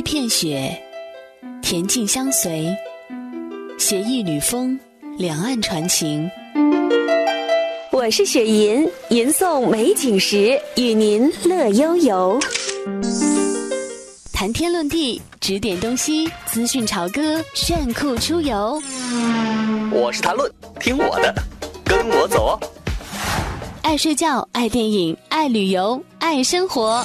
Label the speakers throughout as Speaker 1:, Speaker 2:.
Speaker 1: 一片雪，恬静相随，携一缕风，两岸传情。
Speaker 2: 我是雪吟，吟诵美景时，与您乐悠悠。
Speaker 1: 谈天论地，指点东西，资讯潮歌，炫酷出游。
Speaker 3: 我是谈论，听我的，跟我走哦。
Speaker 1: 爱睡觉，爱电影，爱旅游，爱生活。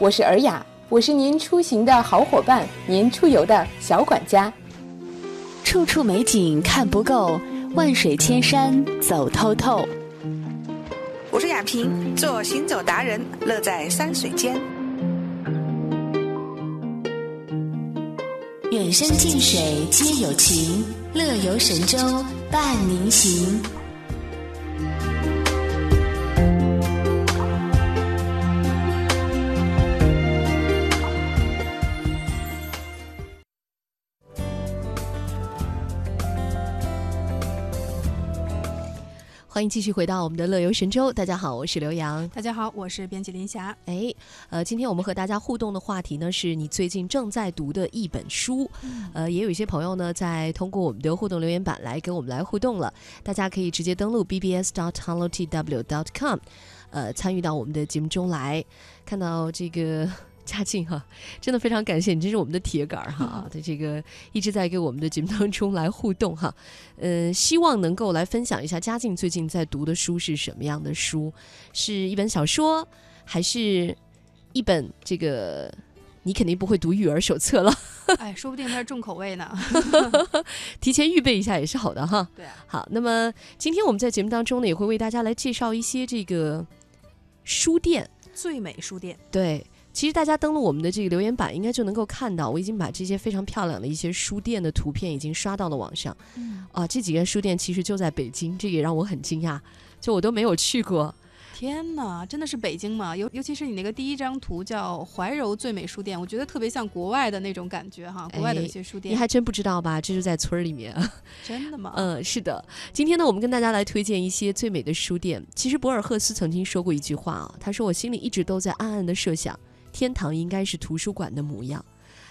Speaker 4: 我是尔雅，我是您出行的好伙伴，您出游的小管家。
Speaker 1: 处处美景看不够。万水千山走透透。
Speaker 5: 我是雅萍，做行走达人，乐在山水间。
Speaker 1: 远山近水皆有情，乐游神州伴您行。
Speaker 6: 欢迎继续回到我们的乐游神州。大家好，我是刘洋。
Speaker 7: 大家好，我是编辑林霞。
Speaker 6: 哎，呃，今天我们和大家互动的话题呢，是你最近正在读的一本书。呃，也有一些朋友呢，在通过我们的互动留言板来跟我们来互动了。大家可以直接登录 bbs.dot.hello.tw.dot.com，呃，参与到我们的节目中来，看到这个。嘉靖哈，真的非常感谢你，这是我们的铁杆儿哈，的这个一直在给我们的节目当中来互动哈，呃，希望能够来分享一下嘉靖最近在读的书是什么样的书，是一本小说，还是一本这个你肯定不会读育儿手册了，
Speaker 7: 哎，说不定它是重口味呢，
Speaker 6: 提前预备一下也是好的哈。
Speaker 7: 对，啊。
Speaker 6: 好，那么今天我们在节目当中呢，也会为大家来介绍一些这个书店，
Speaker 7: 最美书店，
Speaker 6: 对。其实大家登录我们的这个留言板，应该就能够看到，我已经把这些非常漂亮的一些书店的图片已经刷到了网上。啊，这几家书店其实就在北京，这也让我很惊讶，就我都没有去过。
Speaker 7: 天哪，真的是北京吗？尤尤其是你那个第一张图叫怀柔最美书店，我觉得特别像国外的那种感觉哈，国外的一些书店。
Speaker 6: 你还真不知道吧？这是在村儿里面。
Speaker 7: 真的吗？
Speaker 6: 嗯，是的。今天呢，我们跟大家来推荐一些最美的书店。其实博尔赫斯曾经说过一句话啊，他说：“我心里一直都在暗暗的设想。”天堂应该是图书馆的模样。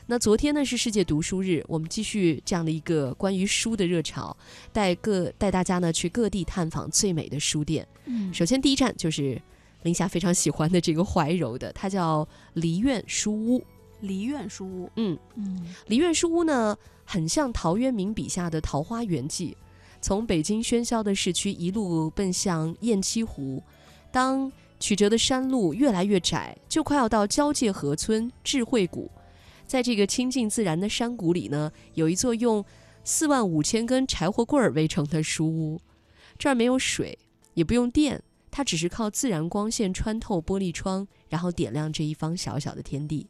Speaker 6: 那昨天呢是世界读书日，我们继续这样的一个关于书的热潮，带各带大家呢去各地探访最美的书店。嗯，首先第一站就是林霞非常喜欢的这个怀柔的，它叫梨苑书屋。
Speaker 7: 梨苑书屋，
Speaker 6: 嗯嗯，梨苑书屋呢很像陶渊明笔下的《桃花源记》，从北京喧嚣的市区一路奔向雁栖湖，当。曲折的山路越来越窄，就快要到交界河村智慧谷。在这个亲近自然的山谷里呢，有一座用四万五千根柴火棍儿围成的书屋。这儿没有水，也不用电，它只是靠自然光线穿透玻璃窗，然后点亮这一方小小的天地。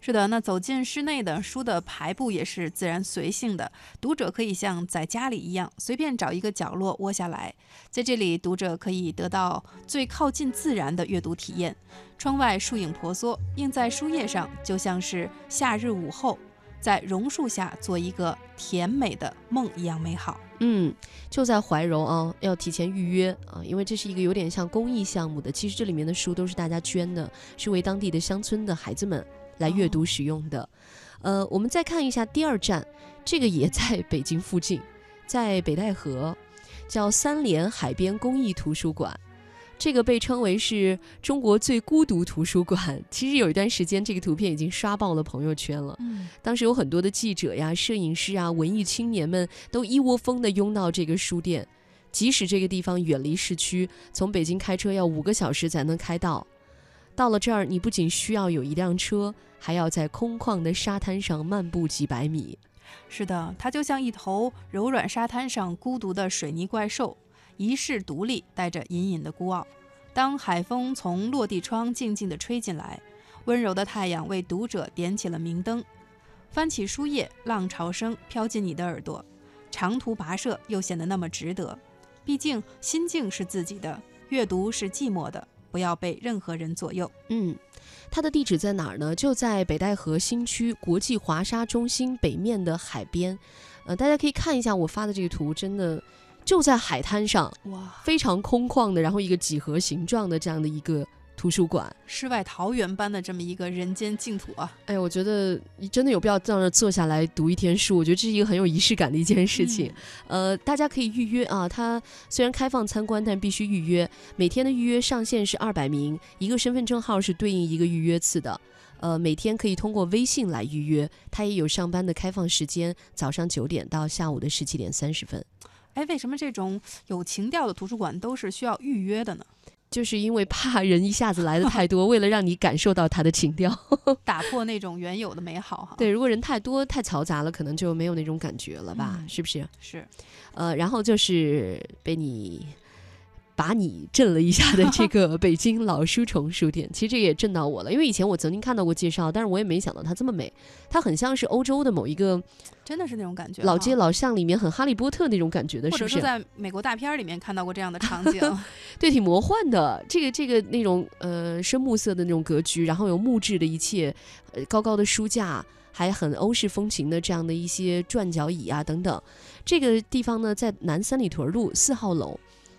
Speaker 7: 是的，那走进室内的书的排布也是自然随性的，读者可以像在家里一样，随便找一个角落窝下来，在这里，读者可以得到最靠近自然的阅读体验。窗外树影婆娑，映在书页上，就像是夏日午后，在榕树下做一个甜美的梦一样美好。
Speaker 6: 嗯，就在怀柔啊，要提前预约啊，因为这是一个有点像公益项目的，其实这里面的书都是大家捐的，是为当地的乡村的孩子们。来阅读使用的，呃，我们再看一下第二站，这个也在北京附近，在北戴河，叫三联海边公益图书馆，这个被称为是中国最孤独图书馆。其实有一段时间，这个图片已经刷爆了朋友圈了。嗯，当时有很多的记者呀、摄影师啊、文艺青年们都一窝蜂地拥到这个书店，即使这个地方远离市区，从北京开车要五个小时才能开到。到了这儿，你不仅需要有一辆车，还要在空旷的沙滩上漫步几百米。
Speaker 7: 是的，它就像一头柔软沙滩上孤独的水泥怪兽，一世独立，带着隐隐的孤傲。当海风从落地窗静静地吹进来，温柔的太阳为读者点起了明灯。翻起书页，浪潮声飘进你的耳朵，长途跋涉又显得那么值得。毕竟心境是自己的，阅读是寂寞的。不要被任何人左右。
Speaker 6: 嗯，它的地址在哪儿呢？就在北戴河新区国际华沙中心北面的海边。呃，大家可以看一下我发的这个图，真的就在海滩上，哇，非常空旷的，然后一个几何形状的这样的一个图书馆。
Speaker 7: 世外桃源般的这么一个人间净土啊！
Speaker 6: 哎，我觉得你真的有必要在那坐下来读一天书，我觉得这是一个很有仪式感的一件事情。呃，大家可以预约啊，它虽然开放参观，但必须预约。每天的预约上限是二百名，一个身份证号是对应一个预约次的。呃，每天可以通过微信来预约，它也有上班的开放时间，早上九点到下午的十七点三十分。
Speaker 7: 哎，为什么这种有情调的图书馆都是需要预约的呢？
Speaker 6: 就是因为怕人一下子来的太多，为了让你感受到它的情调，
Speaker 7: 打破那种原有的美好哈。
Speaker 6: 对，如果人太多太嘈杂了，可能就没有那种感觉了吧？是不是？
Speaker 7: 是。
Speaker 6: 呃，然后就是被你。把你震了一下的 这个北京老书虫书店，其实这也震到我了，因为以前我曾经看到过介绍，但是我也没想到它这么美。它很像是欧洲的某一个，
Speaker 7: 真的是那种感觉，
Speaker 6: 老街老巷里面很哈利波特那种感觉的，是不是？
Speaker 7: 在美国大片里面看到过这样的 场景，
Speaker 6: 对，挺魔幻的。这个这个那种呃深木色的那种格局，然后有木质的一切，呃高高的书架，还很欧式风情的这样的一些转角椅啊等等。这个地方呢，在南三里屯路四号楼。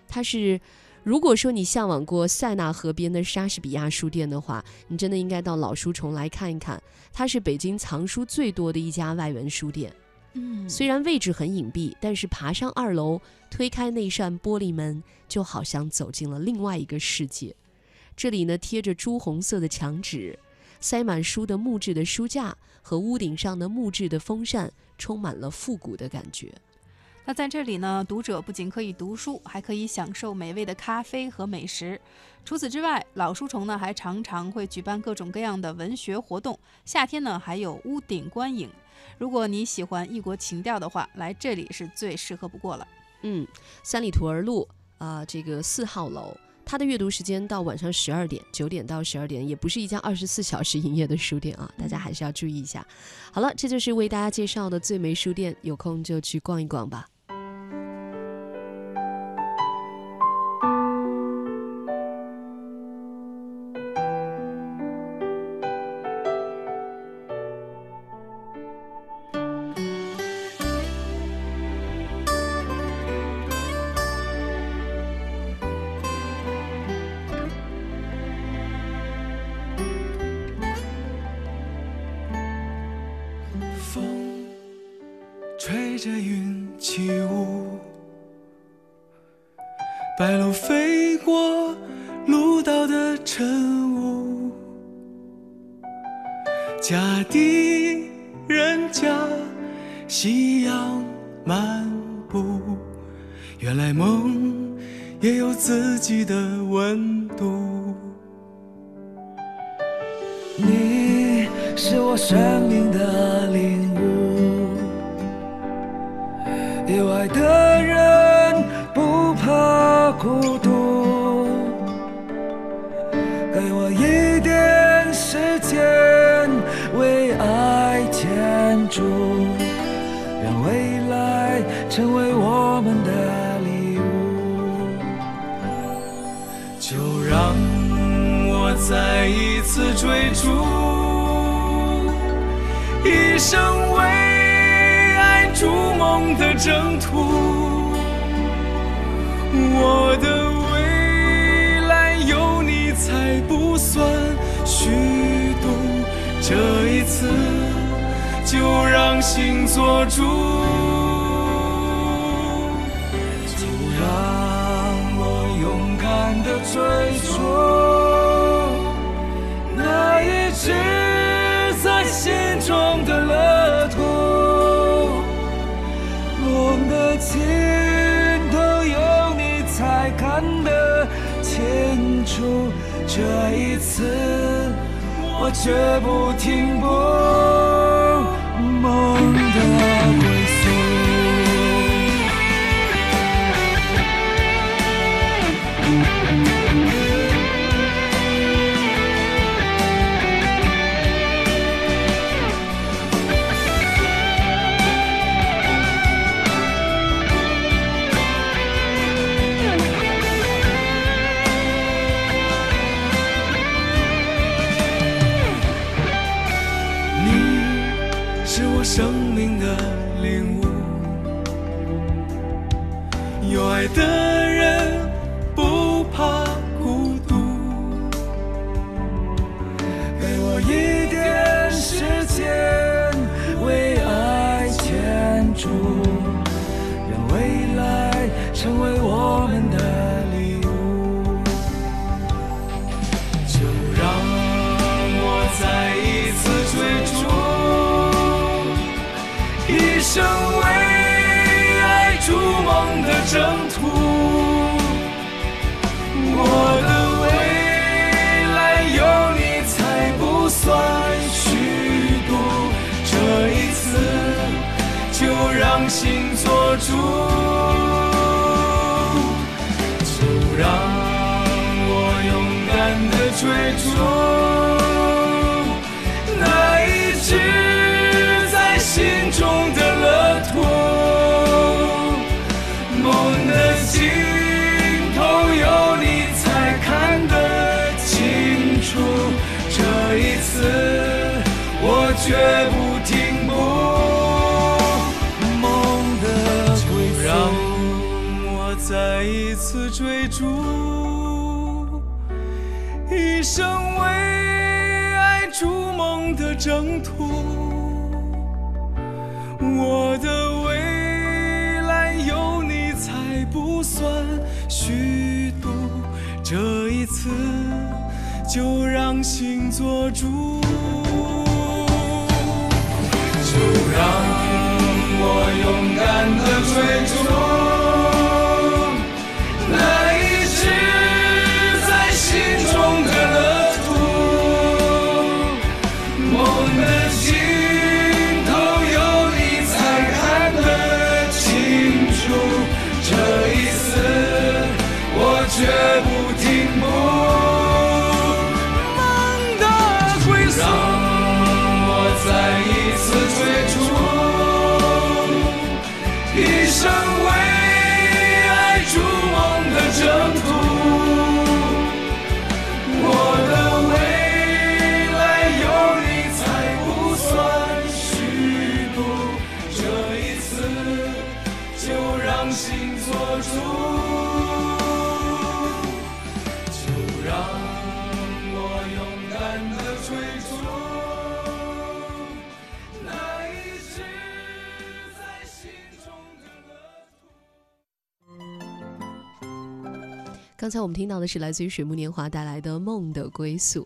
Speaker 6: 它是，如果说你向往过塞纳河边的莎士比亚书店的话，你真的应该到老书虫来看一看。它是北京藏书最多的一家外文书店。
Speaker 7: 嗯，
Speaker 6: 虽然位置很隐蔽，但是爬上二楼，推开那扇玻璃门，就好像走进了另外一个世界。这里呢，贴着朱红色的墙纸，塞满书的木质的书架和屋顶上的木质的风扇，充满了复古的感觉。
Speaker 7: 那在这里呢，读者不仅可以读书，还可以享受美味的咖啡和美食。除此之外，老书虫呢还常常会举办各种各样的文学活动。夏天呢还有屋顶观影。如果你喜欢异国情调的话，来这里是最适合不过了。
Speaker 6: 嗯，三里屯儿路啊，这个四号楼，它的阅读时间到晚上十二点，九点到十二点，也不是一家二十四小时营业的书店啊，大家还是要注意一下。好了，这就是为大家介绍的最美书店，有空就去逛一逛吧。
Speaker 8: 风吹着云起舞，白鹭飞过鹭岛的晨雾，家的人家夕阳漫步，原来梦也有自己的温度。你是我生命的领悟。有爱的人不怕孤独，给我一点时间为爱建筑，让未来成为我们的礼物。就让我再一次追逐，一生为爱。筑梦的征途，我的未来有你才不算虚度。这一次，就让心做主，就让我勇敢的追逐看得清楚，这一次我绝不停步，梦的的征途。我的未来有你才不算虚度，这一次就让心做主，就让我勇敢的追逐再一次追逐，一生为爱筑梦的征途。我的未来有你才不算虚度，这一次就让心做主，做主，就让我勇敢的追逐那一直在心中的乐土。
Speaker 6: 刚才我们听到的是来自于水木年华带来的《梦的归宿》。